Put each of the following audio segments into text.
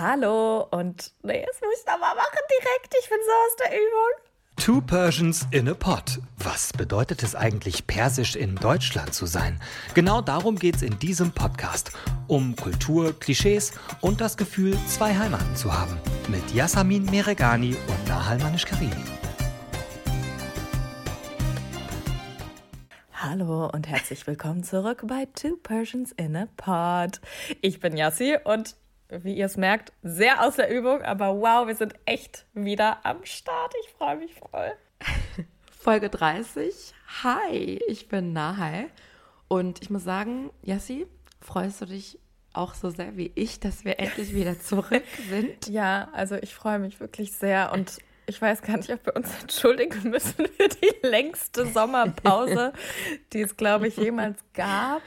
Hallo und nee, das muss ich aber machen direkt. Ich bin so aus der Übung. Two Persians in a Pot. Was bedeutet es eigentlich, persisch in Deutschland zu sein? Genau darum geht es in diesem Podcast. Um Kultur, Klischees und das Gefühl, zwei Heimaten zu haben. Mit Yasamin Meregani und Nahal Manish-Karimi. Hallo und herzlich willkommen zurück bei Two Persians in a Pod. Ich bin Yassi und wie ihr es merkt, sehr aus der Übung, aber wow, wir sind echt wieder am Start. Ich freue mich voll. Folge 30. Hi, ich bin Nahai und ich muss sagen, Yassi, freust du dich auch so sehr wie ich, dass wir endlich wieder zurück sind? Ja, also ich freue mich wirklich sehr und ich weiß gar nicht, ob wir uns entschuldigen müssen für die längste Sommerpause, die es, glaube ich, jemals gab.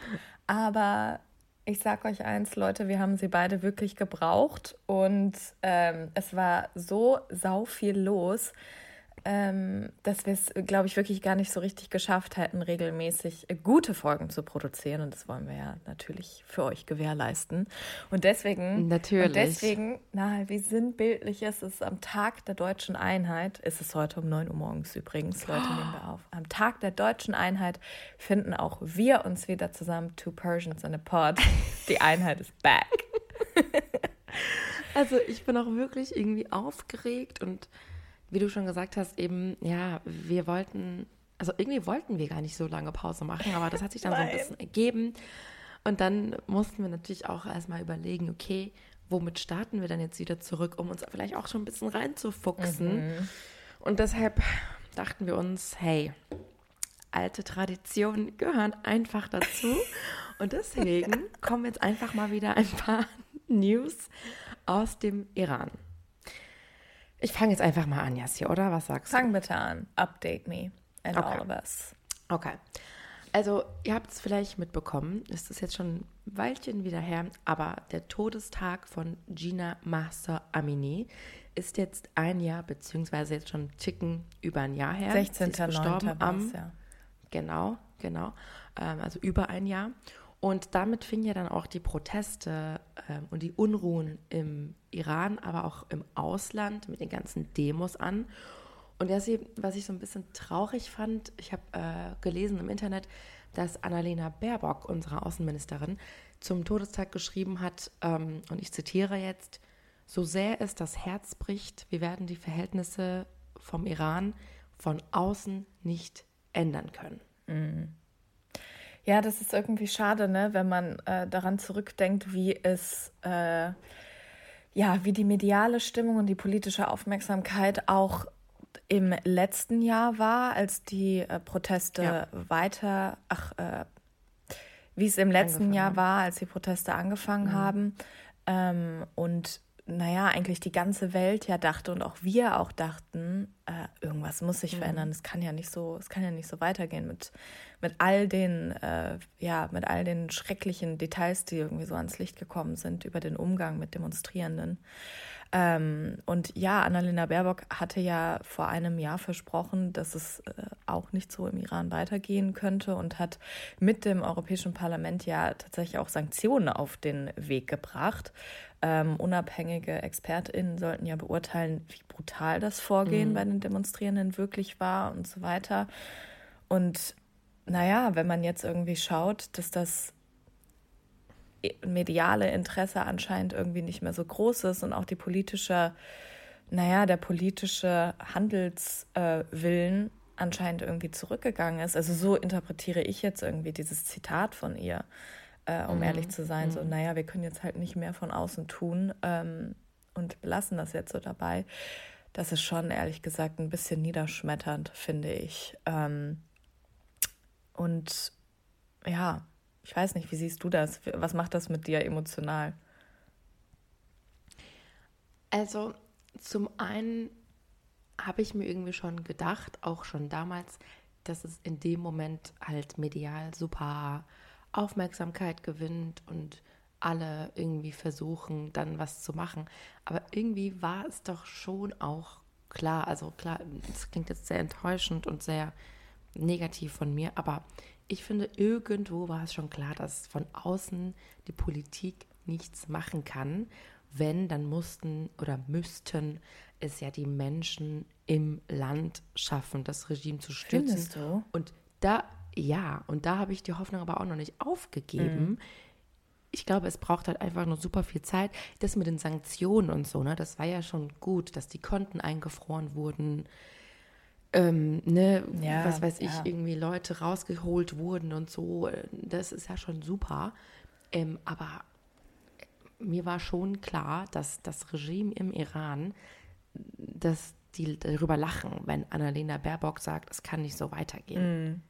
Aber ich sag euch eins, Leute, wir haben sie beide wirklich gebraucht und ähm, es war so sau viel los ähm, dass wir es, glaube ich, wirklich gar nicht so richtig geschafft hätten, regelmäßig gute Folgen zu produzieren. Und das wollen wir ja natürlich für euch gewährleisten. Und deswegen, natürlich. Und deswegen, na, wie sinnbildlich ist es am Tag der deutschen Einheit, ist es heute um 9 Uhr morgens übrigens, Leute, oh. nehmen wir auf. Am Tag der deutschen Einheit finden auch wir uns wieder zusammen, Two Persians in a Pod. Die Einheit ist back. also ich bin auch wirklich irgendwie aufgeregt und wie du schon gesagt hast, eben, ja, wir wollten, also irgendwie wollten wir gar nicht so lange Pause machen, aber das hat sich dann so ein bisschen ergeben. Und dann mussten wir natürlich auch erstmal überlegen, okay, womit starten wir dann jetzt wieder zurück, um uns vielleicht auch schon ein bisschen reinzufuchsen. Mhm. Und deshalb dachten wir uns, hey, alte Traditionen gehören einfach dazu. Und deswegen kommen jetzt einfach mal wieder ein paar News aus dem Iran. Ich fange jetzt einfach mal an, Jassi, oder? Was sagst Fang du? Fang bitte an. Update me and okay. all of us. Okay. Also, ihr habt es vielleicht mitbekommen, es ist jetzt schon ein Weilchen wieder her, aber der Todestag von Gina Master Amini ist jetzt ein Jahr, beziehungsweise jetzt schon Ticken über ein Jahr her. 16. gestorben am, ja. Genau, genau. Ähm, also über ein Jahr. Und damit fingen ja dann auch die Proteste ähm, und die Unruhen im Iran, aber auch im Ausland mit den ganzen Demos an. Und das, was ich so ein bisschen traurig fand, ich habe äh, gelesen im Internet, dass Annalena Baerbock, unsere Außenministerin, zum Todestag geschrieben hat, ähm, und ich zitiere jetzt, so sehr es das Herz bricht, wir werden die Verhältnisse vom Iran von außen nicht ändern können. Mhm. Ja, das ist irgendwie schade, ne, wenn man äh, daran zurückdenkt, wie es, äh, ja, wie die mediale Stimmung und die politische Aufmerksamkeit auch im letzten Jahr war, als die äh, Proteste ja. weiter, ach, äh, wie es im letzten Jahr war, als die Proteste angefangen mhm. haben. Ähm, und naja, eigentlich die ganze Welt ja dachte und auch wir auch dachten, äh, irgendwas muss sich mhm. verändern. Es kann ja nicht so, es kann ja nicht so weitergehen mit, mit all den, äh, ja, mit all den schrecklichen Details, die irgendwie so ans Licht gekommen sind über den Umgang mit Demonstrierenden. Ähm, und ja, Annalena Baerbock hatte ja vor einem Jahr versprochen, dass es äh, auch nicht so im Iran weitergehen könnte und hat mit dem Europäischen Parlament ja tatsächlich auch Sanktionen auf den Weg gebracht. Ähm, unabhängige ExpertInnen sollten ja beurteilen, wie brutal das Vorgehen mhm. bei den Demonstrierenden wirklich war und so weiter. Und naja, wenn man jetzt irgendwie schaut, dass das mediale Interesse anscheinend irgendwie nicht mehr so groß ist und auch die politische, naja, der politische Handelswillen äh, anscheinend irgendwie zurückgegangen ist. Also so interpretiere ich jetzt irgendwie dieses Zitat von ihr äh, um mhm. ehrlich zu sein. Mhm. So, naja, wir können jetzt halt nicht mehr von außen tun ähm, und belassen das jetzt so dabei. Das ist schon, ehrlich gesagt, ein bisschen niederschmetternd, finde ich. Ähm, und ja, ich weiß nicht, wie siehst du das? Was macht das mit dir emotional? Also, zum einen habe ich mir irgendwie schon gedacht, auch schon damals, dass es in dem Moment halt medial super Aufmerksamkeit gewinnt und alle irgendwie versuchen, dann was zu machen. Aber irgendwie war es doch schon auch klar, also klar, das klingt jetzt sehr enttäuschend und sehr negativ von mir, aber ich finde, irgendwo war es schon klar, dass von außen die Politik nichts machen kann, wenn, dann mussten oder müssten es ja die Menschen im Land schaffen, das Regime zu stützen. Findest du? Und da, ja, und da habe ich die Hoffnung aber auch noch nicht aufgegeben. Mhm. Ich glaube, es braucht halt einfach nur super viel Zeit. Das mit den Sanktionen und so, ne, das war ja schon gut, dass die Konten eingefroren wurden. Ähm, ne, Ja, was weiß ich, ja. irgendwie Leute rausgeholt wurden und so. Das ist ja schon super. Ähm, aber mir war schon klar, dass das Regime im Iran, dass die darüber lachen, wenn Annalena Baerbock sagt, es kann nicht so weitergehen.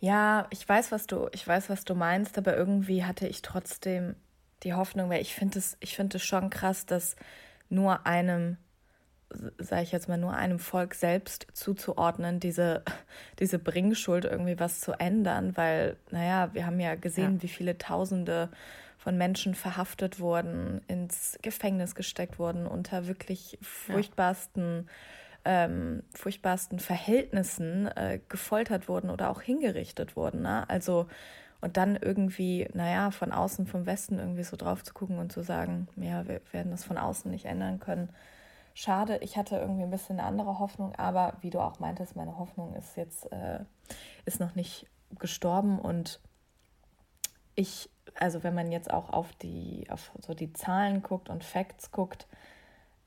Ja, ich weiß, was du, ich weiß, was du meinst, aber irgendwie hatte ich trotzdem die Hoffnung, weil ich finde es, ich finde es schon krass, dass nur einem, sage ich jetzt mal, nur einem Volk selbst zuzuordnen, diese, diese Bringschuld irgendwie was zu ändern, weil, naja, wir haben ja gesehen, Ja. wie viele Tausende von Menschen verhaftet wurden, ins Gefängnis gesteckt wurden, unter wirklich furchtbarsten ähm, furchtbarsten Verhältnissen äh, gefoltert wurden oder auch hingerichtet wurden. Ne? Also, und dann irgendwie, naja, von außen, vom Westen irgendwie so drauf zu gucken und zu sagen, ja, wir werden das von außen nicht ändern können. Schade, ich hatte irgendwie ein bisschen eine andere Hoffnung, aber wie du auch meintest, meine Hoffnung ist jetzt, äh, ist noch nicht gestorben und ich, also wenn man jetzt auch auf die, auf so die Zahlen guckt und Facts guckt,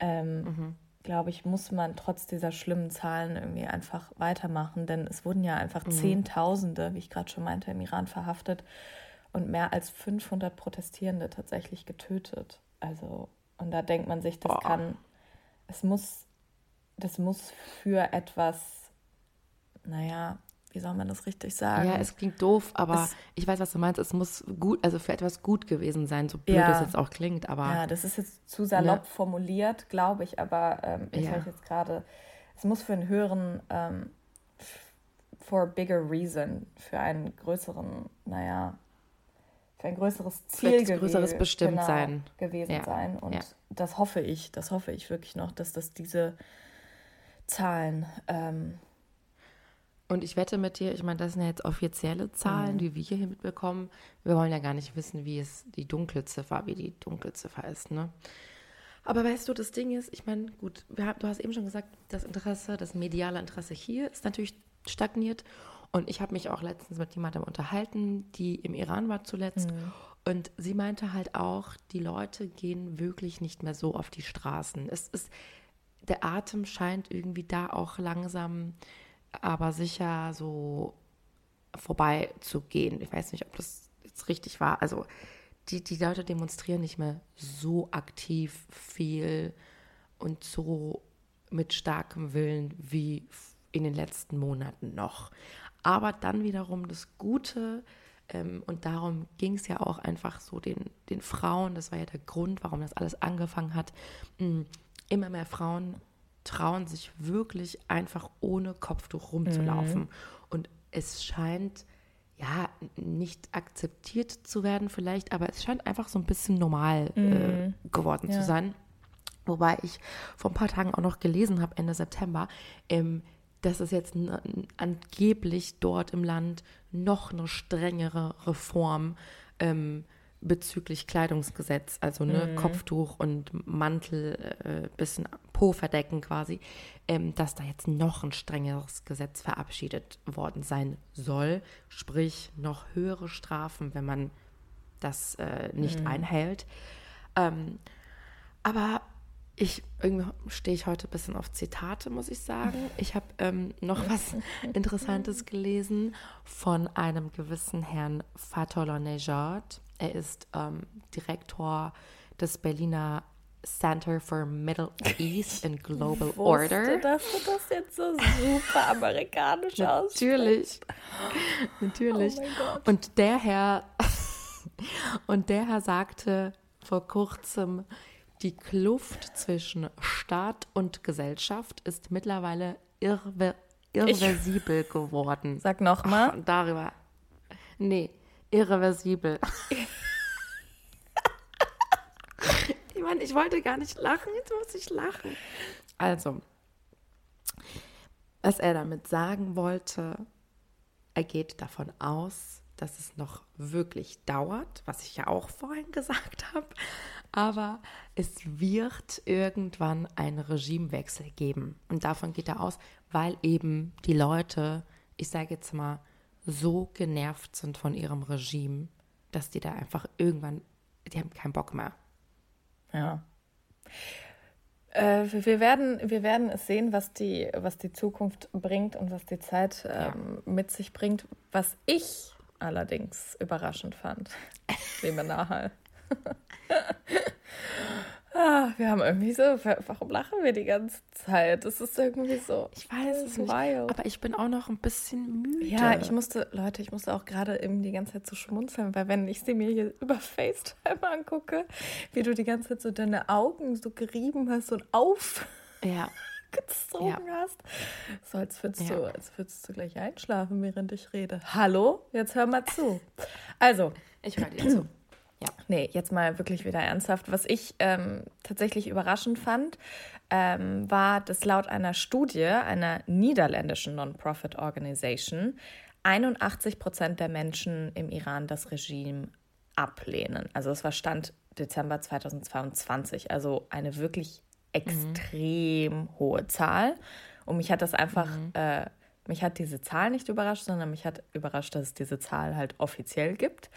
ähm, glaube ich, muss man trotz dieser schlimmen Zahlen irgendwie einfach weitermachen, denn es wurden ja einfach Zehntausende, wie ich gerade schon meinte, im Iran verhaftet und mehr als 500 Protestierende tatsächlich getötet. Also, und da denkt man sich, das Boah. kann, es muss, das muss für etwas, naja, wie soll man das richtig sagen? Ja, es klingt doof, aber Es- ich weiß, was du meinst. Es muss gut, also für etwas gut gewesen sein, so blöd Ja. das jetzt auch klingt, aber Ja, das ist jetzt zu salopp formuliert, glaube ich, aber ähm, ich Ja. jetzt gerade, es muss für einen höheren, ähm, for a bigger reason, für einen größeren, naja, für ein größeres Ziel Für etwas gewe- Größeres bestimmt genau, sein. gewesen Ja, sein. Und ja. das hoffe ich, das hoffe ich wirklich noch, dass das diese Zahlen, ähm, Und ich wette mit dir, ich meine, das sind ja jetzt offizielle Mhm. Zahlen, die wir hier mitbekommen. Wir wollen ja gar nicht wissen, wie es die dunkle Ziffer, wie die dunkle Ziffer ist, ne? Aber weißt du, das Ding ist, ich meine, gut, haben, du hast eben schon gesagt, das Interesse, das mediale Interesse hier ist natürlich stagniert. Und ich habe mich auch letztens mit jemandem unterhalten, die im Iran war zuletzt. Und sie meinte halt auch, die Leute gehen wirklich nicht mehr so auf die Straßen. Es ist, der Atem scheint irgendwie da auch langsam, aber sicher so vorbeizugehen. Ich weiß nicht, ob das jetzt richtig war. Also die, die Leute demonstrieren nicht mehr so aktiv viel und so mit starkem Willen wie in den letzten Monaten noch. Aber dann wiederum das Gute, ähm, und darum ging es ja auch einfach so den, den Frauen, das war ja der Grund, warum das alles angefangen hat. mh, Immer mehr Frauen trauen sich wirklich einfach ohne Kopftuch rumzulaufen. Und es scheint ja nicht akzeptiert zu werden vielleicht, aber es scheint einfach so ein bisschen normal äh, geworden Ja. zu sein. Wobei ich vor ein paar Tagen auch noch gelesen habe, Ende September, ähm, dass es jetzt angeblich dort im Land noch eine strengere Reform ähm, bezüglich Kleidungsgesetz, also ne, Kopftuch und Mantel, äh, bisschen Po verdecken quasi, ähm, dass da jetzt noch ein strengeres Gesetz verabschiedet worden sein soll, sprich noch höhere Strafen, wenn man das äh, nicht einhält. Ähm, aber ich irgendwie stehe ich heute ein bisschen auf Zitate, muss ich sagen. Ich habe ähm, noch was Interessantes gelesen von einem gewissen Herrn Fatollah Nejad. Er ist ähm, Direktor des Berliner Center for Middle East and Global Order. wusste, dass du das jetzt so super amerikanisch aussprichst. Natürlich. Natürlich. Oh. Und der Herr und der Herr sagte vor kurzem, die Kluft zwischen Staat und Gesellschaft ist mittlerweile irre, irreversibel geworden. Sag noch mal. Und darüber. Nee, irreversibel. ich meine, ich wollte gar nicht lachen, jetzt muss ich lachen. Also, was er damit sagen wollte, er geht davon aus, dass es noch wirklich dauert, was ich ja auch vorhin gesagt habe. Aber es wird irgendwann einen Regimewechsel geben. Und davon geht er aus, weil eben die Leute, ich sage jetzt mal, so genervt sind von ihrem Regime, dass die da einfach irgendwann, die haben keinen Bock mehr. Ja. Äh, wir, werden, wir werden es sehen, was die, was die Zukunft bringt und was die Zeit ähm, ja. mit sich bringt. Was ich allerdings überraschend fand, Nahal. Ah, wir haben irgendwie so, warum lachen wir die ganze Zeit? Das ist irgendwie so. Ich weiß es nicht, aber ich bin auch noch ein bisschen müde. Ja, ich musste, Leute, ich musste auch gerade eben die ganze Zeit so schmunzeln, weil wenn ich sie mir hier über FaceTime angucke, wie du die ganze Zeit so deine Augen so gerieben hast und auf. Ja. gezogen ja. hast. So, als würdest, ja. du, als würdest du gleich einschlafen, während ich rede. Hallo? Jetzt hör mal zu. Also. Ich höre dir zu. Ja. Nee, jetzt mal wirklich wieder ernsthaft. Was ich ähm, tatsächlich überraschend fand, ähm, war, dass laut einer Studie einer niederländischen Non-Profit Organization 81 Prozent der Menschen im Iran das Regime ablehnen. Also es war Stand Dezember 2022, also eine wirklich extrem mhm. hohe Zahl. Und mich hat das einfach mhm. äh, mich hat diese Zahl nicht überrascht, sondern mich hat überrascht, dass es diese Zahl halt offiziell gibt.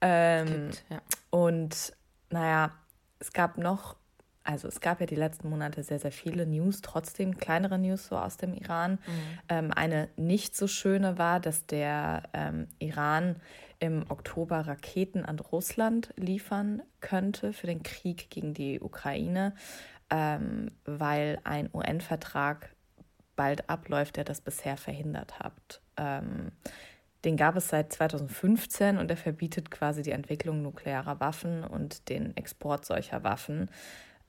Ähm, gibt ja. Und naja, es gab noch, also es gab ja die letzten Monate sehr, sehr viele News, trotzdem kleinere News so aus dem Iran. Mhm. Ähm, eine nicht so schöne war, dass der ähm, Iran im Oktober Raketen an Russland liefern könnte für den Krieg gegen die Ukraine, ähm, weil ein UN-Vertrag bald abläuft, der das bisher verhindert hat. Ähm, den gab es seit 2015 und er verbietet quasi die Entwicklung nuklearer Waffen und den Export solcher Waffen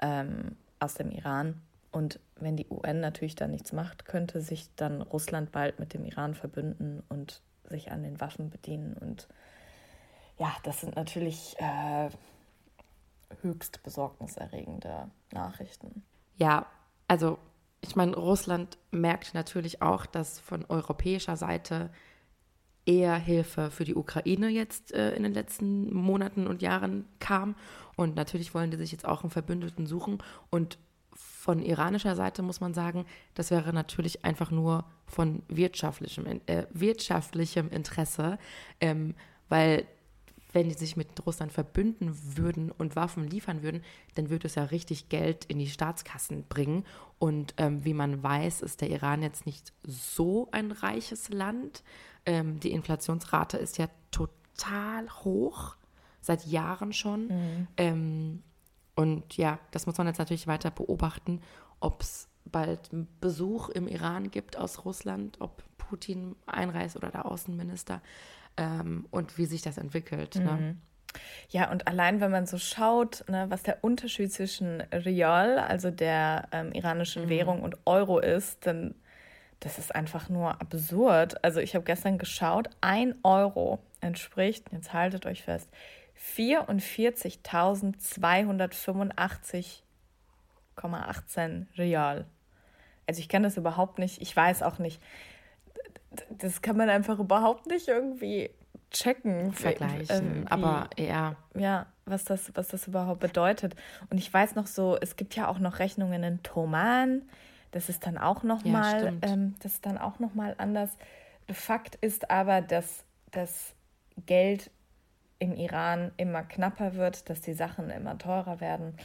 ähm, aus dem Iran. Und wenn die UN natürlich da nichts macht, könnte sich dann Russland bald mit dem Iran verbünden und sich an den Waffen bedienen. Und ja, das sind natürlich äh, höchst besorgniserregende Nachrichten. Ja, also ich meine, Russland merkt natürlich auch, dass von europäischer Seite eher Hilfe für die Ukraine jetzt äh, in den letzten Monaten und Jahren kam. Und natürlich wollen die sich jetzt auch einen Verbündeten suchen. Und von iranischer Seite muss man sagen, das wäre natürlich einfach nur von wirtschaftlichem, äh, wirtschaftlichem Interesse, ähm, weil wenn die sich mit Russland verbünden würden und Waffen liefern würden, dann würde es ja richtig Geld in die Staatskassen bringen. Und ähm, wie man weiß, ist der Iran jetzt nicht so ein reiches Land. Ähm, die Inflationsrate ist ja total hoch, seit Jahren schon. Mhm. Ähm, und ja, das muss man jetzt natürlich weiter beobachten, ob es bald einen Besuch im Iran gibt aus Russland, ob Putin einreist oder der Außenminister ähm, und wie sich das entwickelt. Ne? Mhm. Ne? Ja, und allein wenn man so schaut, ne, was der Unterschied zwischen Rial, also der ähm, iranischen mhm. Währung, und Euro ist, dann das ist einfach nur absurd. Also ich habe gestern geschaut, ein Euro entspricht, jetzt haltet euch fest, 44.285,18 Real. Also ich kann das überhaupt nicht, ich weiß auch nicht, das kann man einfach überhaupt nicht irgendwie checken. Vergleichen, äh, aber ja. Ja, was das, was das überhaupt bedeutet. Und ich weiß noch so, es gibt ja auch noch Rechnungen in Toman. Das ist dann auch noch ja, mal, ähm, das ist dann auch noch mal anders. Fakt ist aber, dass das Geld im Iran immer knapper wird, dass die Sachen immer teurer werden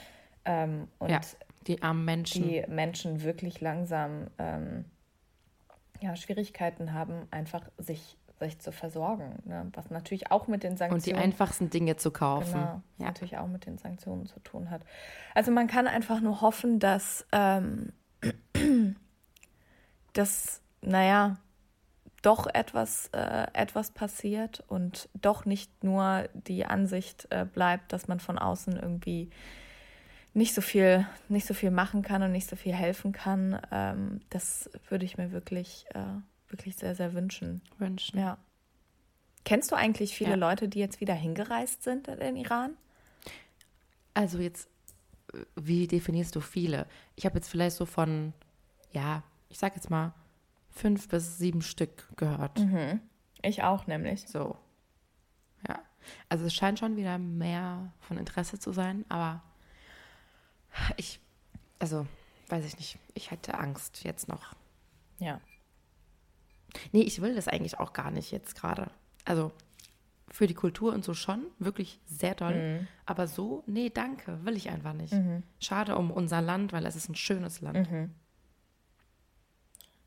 ähm, und ja, die armen Menschen, die Menschen wirklich langsam ähm, ja, Schwierigkeiten haben, einfach sich, sich zu versorgen. Ne? Was natürlich auch mit den Sanktionen. Und die einfachsten Dinge zu kaufen. Genau, ja. natürlich auch mit den Sanktionen zu tun hat. Also man kann einfach nur hoffen, dass, ähm, dass naja, doch etwas, äh, etwas passiert und doch nicht nur die Ansicht äh, bleibt, dass man von außen irgendwie nicht so viel, nicht so viel machen kann und nicht so viel helfen kann, ähm, das würde ich mir wirklich, äh, wirklich sehr, sehr wünschen. Wünschen. Ja. Kennst du eigentlich viele ja. Leute, die jetzt wieder hingereist sind in den Iran? Also jetzt, wie definierst du viele? Ich habe jetzt vielleicht so von, ja, ich sag jetzt mal fünf bis sieben Stück gehört. Mhm. Ich auch nämlich. So. Ja. Also es scheint schon wieder mehr von Interesse zu sein, aber also, weiß ich nicht. Ich hätte Angst jetzt noch. Ja. Nee, ich will das eigentlich auch gar nicht jetzt gerade. Also für die Kultur und so schon, wirklich sehr toll. Mhm. Aber so, nee, danke, will ich einfach nicht. Schade um unser Land, weil es ist ein schönes Land. Mhm.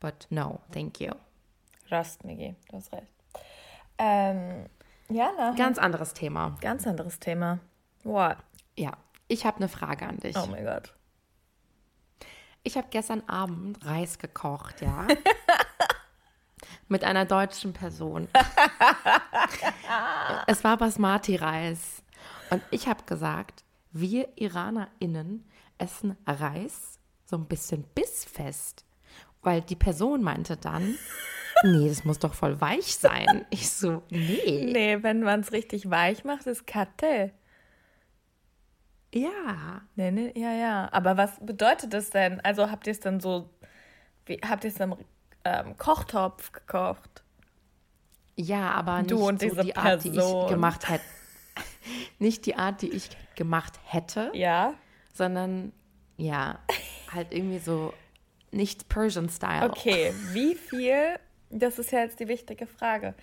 But no, thank you. Rast, Migi, du hast recht. Ähm, ja, na, Ganz anderes Thema. ganz anderes Thema. What? Ja, ich habe eine Frage an dich. Oh mein Gott. Ich habe gestern Abend Reis gekocht, ja. Mit einer deutschen Person. es war Basmati-Reis. Und ich habe gesagt, wir IranerInnen essen Reis so ein bisschen bissfest. Weil die Person meinte dann, nee, das muss doch voll weich sein. Ich so, nee. Nee, wenn man es richtig weich macht, ist Katte. Ja. Nee, nee, ja, ja. Aber was bedeutet das denn? Also habt ihr es dann so, wie, habt ihr es im ähm, Kochtopf gekocht? Ja, aber nicht Du und so die Art, die Person. ich gemacht hätte. Nicht die Art, die ich gemacht hätte. Ja. sondern ja, halt irgendwie so nicht Persian Style. Okay, wie viel, das ist ja jetzt die wichtige Frage,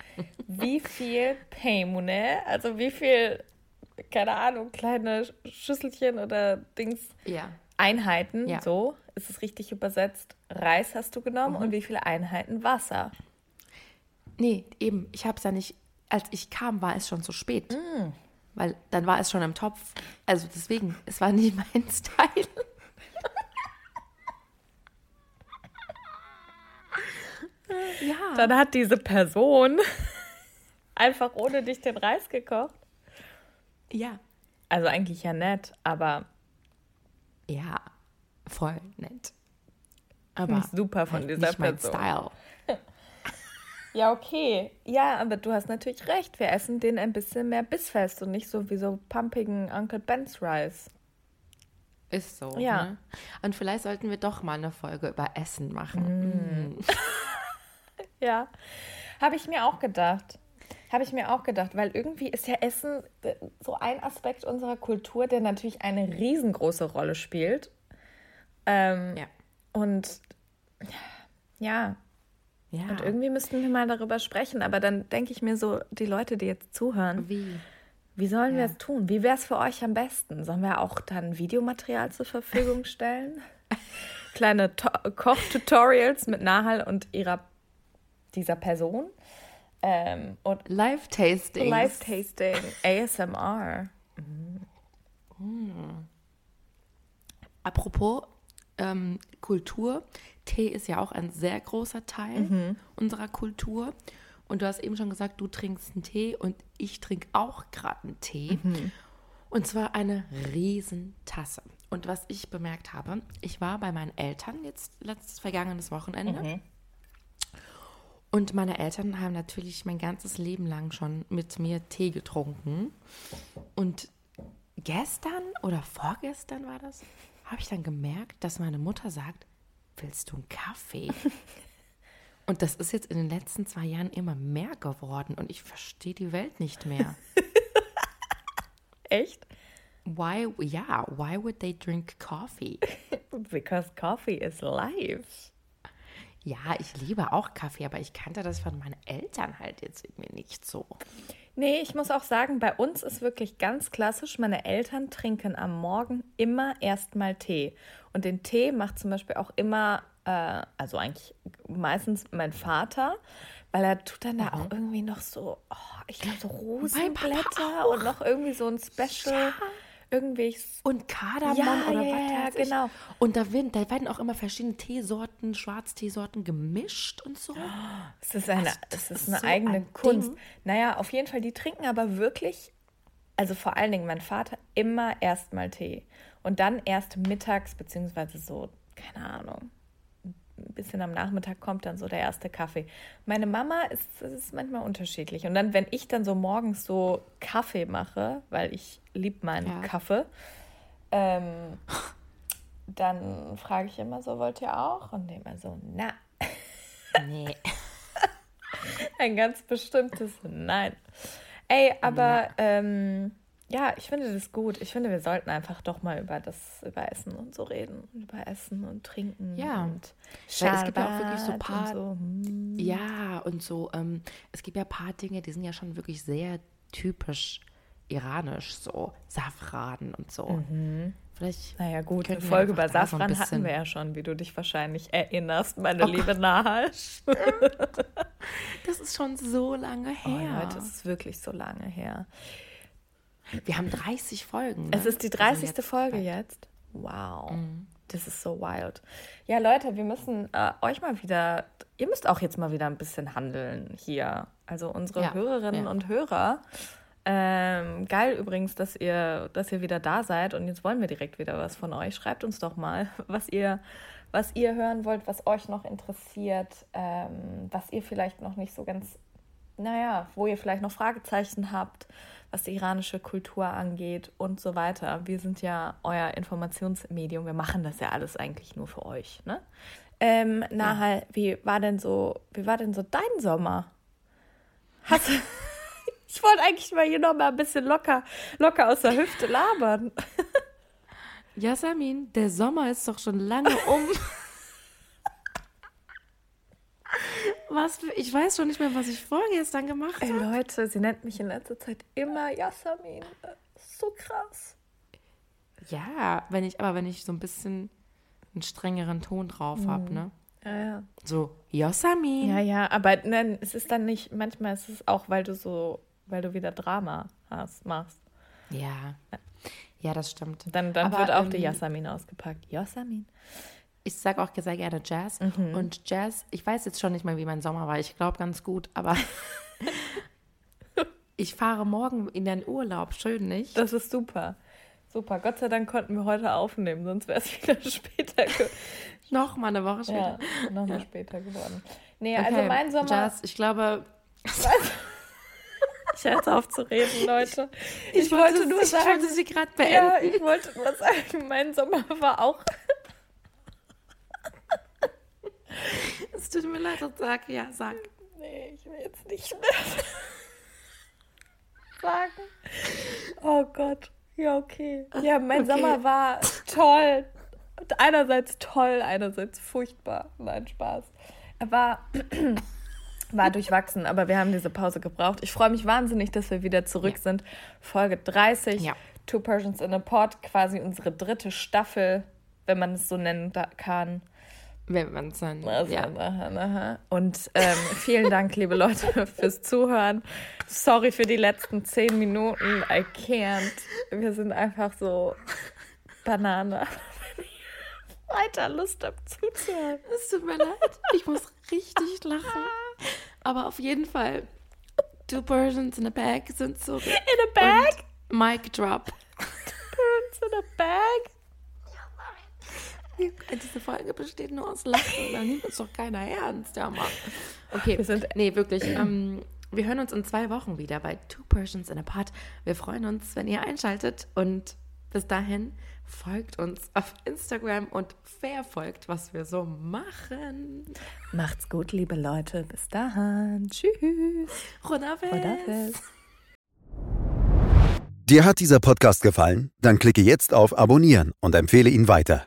wie viel Peymune, also wie viel, keine Ahnung, kleine Schüsselchen oder Dings, Ja. Einheiten, Ja. so ist es richtig übersetzt, Reis hast du genommen und wie viele Einheiten Wasser? Nee, eben, ich habe es ja nicht, als ich kam, war es schon zu spät. Mm. Weil dann war es schon im Topf. Also deswegen, es war nicht mein Style. ja. Dann hat diese Person einfach ohne dich den Reis gekocht. Ja. Also eigentlich ja nett, aber Ja. Voll nett. Aber ich super von halt dieser nicht mein Person. Style. Ja, okay. Ja, aber du hast natürlich recht. Wir essen den ein bisschen mehr bissfest und nicht so wie so pumpigen Uncle Ben's Rice. Ist so. Ja. Ne? Und vielleicht sollten wir doch mal eine Folge über Essen machen. Ja, habe ich mir auch gedacht. Habe ich mir auch gedacht, weil irgendwie ist ja Essen äh, so ein Aspekt unserer Kultur, der natürlich eine riesengroße Rolle spielt. Ähm, Ja. Und ja, Ja. und irgendwie müssten wir mal darüber sprechen. Aber dann denke ich mir so, die Leute, die jetzt zuhören, Wie? Wie sollen wir Ja. es tun? Wie wäre es für euch am besten? Sollen wir auch dann Videomaterial zur Verfügung stellen? Kleine To- Kochtutorials mit Nahal und ihrer dieser Person. Ähm, und Live-Tasting. Live-Tasting, ASMR. Apropos ähm, Kultur, Tee ist ja auch ein sehr großer Teil Mhm. unserer Kultur. Und du hast eben schon gesagt, du trinkst einen Tee und ich trinke auch gerade einen Tee. Mhm. Und zwar eine Riesentasse. Und was ich bemerkt habe, ich war bei meinen Eltern jetzt letztes vergangenes Wochenende. Mhm. Und meine Eltern haben natürlich mein ganzes Leben lang schon mit mir Tee getrunken. Und gestern oder vorgestern war das, habe ich dann gemerkt, dass meine Mutter sagt, willst du einen Kaffee? Und das ist jetzt in den letzten zwei Jahren immer mehr geworden und ich verstehe die Welt nicht mehr. Echt? Why, ja, why would they drink coffee? Because coffee is life. Ja, ich liebe auch Kaffee, aber ich kannte das von meinen Eltern halt jetzt irgendwie nicht so. Nee, ich muss auch sagen, bei uns ist wirklich ganz klassisch, meine Eltern trinken am Morgen immer erstmal Tee. Und den Tee macht zum Beispiel auch immer, äh, also eigentlich meistens mein Vater, weil er tut dann da auch irgendwie noch so, oh, ich glaube so Rosenblätter und noch irgendwie so ein Special, irgendwie Und Kardamom Ja, oder ja, was ja, weiß ich. genau. Und da werden, da werden auch immer verschiedene Teesorten, Schwarzteesorten gemischt und so. Es ist eine, Also, das es ist eine so eigene ein Kunst. Ding. Naja, auf jeden Fall, die trinken aber wirklich, also vor allen Dingen mein Vater, immer erstmal Tee. Und dann erst mittags, beziehungsweise so, keine Ahnung, bisschen am Nachmittag kommt dann so der erste Kaffee. Meine Mama ist, das ist manchmal unterschiedlich. Und dann, wenn ich dann so morgens so Kaffee mache, weil ich liebe meinen Ja. Kaffee, ähm, dann frage ich immer so, wollt ihr auch? Und immer so, na, Nee. Ein ganz bestimmtes Nein. Ey, aber ähm, ja, ich finde das gut. Ich finde, wir sollten einfach doch mal über das, über Essen und so reden. Über Essen und Trinken. Ja. Und Weil es gibt ja auch wirklich so paar, so. Hm. ja, und so, ähm, es gibt ja ein paar Dinge, die sind ja schon wirklich sehr typisch iranisch, so Safran und so. Vielleicht Naja, gut, eine Folge über da so Safran hatten wir ja schon, wie du dich wahrscheinlich erinnerst, meine liebe Nahasch. Das ist schon so lange Oh, her. Leute, es ist wirklich so lange her. Wir haben 30 Folgen. Ne? Es ist die Wir sind 30. jetzt Folge bei- jetzt. Wow. Das ist so wild. Ja, Leute, wir müssen äh, euch mal wieder, ihr müsst auch jetzt mal wieder ein bisschen handeln hier. Also unsere Ja, Hörerinnen ja. und Hörer. Ähm, geil übrigens, dass ihr, dass ihr wieder da seid und jetzt wollen wir direkt wieder was von euch. Schreibt uns doch mal, was ihr, was ihr hören wollt, was euch noch interessiert, ähm, was ihr vielleicht noch nicht so ganz, naja, wo ihr vielleicht noch Fragezeichen habt, was die iranische Kultur angeht und so weiter. Wir sind ja euer Informationsmedium. Wir machen das ja alles eigentlich nur für euch, ne? Ähm, Nahal, wie war denn so, wie war denn so dein Sommer? Hast ich wollte eigentlich mal hier noch mal ein bisschen locker, locker aus der Hüfte labern. Jasmin, der Sommer ist doch schon lange um. Was ich weiß schon nicht mehr, was ich vorgestern gemacht Ey habe. Leute, sie nennt mich in letzter Zeit immer Yasamin. So krass. Ja, wenn ich, aber wenn ich so ein bisschen einen strengeren Ton drauf habe, ne? Ja, ja. So, Yosamin. Ja, ja, aber nein, es ist dann nicht, manchmal ist es auch, weil du so, weil du wieder Drama hast, machst. Ja. Ja, das stimmt. Dann, dann Aber, wird auch die ähm, Yasamin ausgepackt. Yasamin. Ich sage auch sehr gerne Jazz. Mhm. Und Jazz, ich weiß jetzt schon nicht mehr, wie mein Sommer war. Ich glaube ganz gut, aber ich fahre morgen in den Urlaub. Schön, nicht? Das ist super. Super. Gott sei Dank konnten wir heute aufnehmen, sonst wäre es wieder später, ge Noch mal eine Woche ja, später. noch mal später geworden. Nee, Okay, also mein Sommer. Jazz, ich glaube, Ich höre jetzt auf zu reden, Leute. ich, wollte nur sagen, ich wollte sie gerade beenden. Ja, ich wollte nur sagen, mein Sommer war auch. Es tut mir leid, sag, ja, sag. Nee, ich will jetzt nicht mehr sagen. Oh Gott. Ja, okay. Ja, mein Okay. Sommer war toll. Einerseits toll, einerseits furchtbar. Nein, Spaß. Er war, war durchwachsen, aber wir haben diese Pause gebraucht. Ich freue mich wahnsinnig, dass wir wieder zurück Ja. sind. Folge 30. Ja. Two Persons in a Pod, quasi unsere dritte Staffel, wenn man es so nennen kann. Wenn man es dann, Also, ja. aha, aha. Und ähm, vielen Dank, liebe Leute, fürs Zuhören. Sorry für die letzten zehn Minuten. I can't. Wir sind einfach so Banane. Weiter Lust habt zuzuhören. Es tut mir leid, ich muss richtig lachen. Aber auf jeden Fall, Two Persons in a Bag sind so. In a bag? Mic drop. Birds in a bag? Diese Folge besteht nur aus Lachen. Da nimmt uns doch keiner ernst, ja, Mann. Okay, Wir sind- nee, wirklich. Ähm, wir hören uns in zwei Wochen wieder bei Two Persons in a Pod. Wir freuen uns, wenn ihr einschaltet. Und bis dahin folgt uns auf Instagram und verfolgt, was wir so machen. Macht's gut, liebe Leute. Bis dahin. Tschüss. Rodafes. Rodafes. Dir hat dieser Podcast gefallen? Dann klicke jetzt auf Abonnieren und empfehle ihn weiter.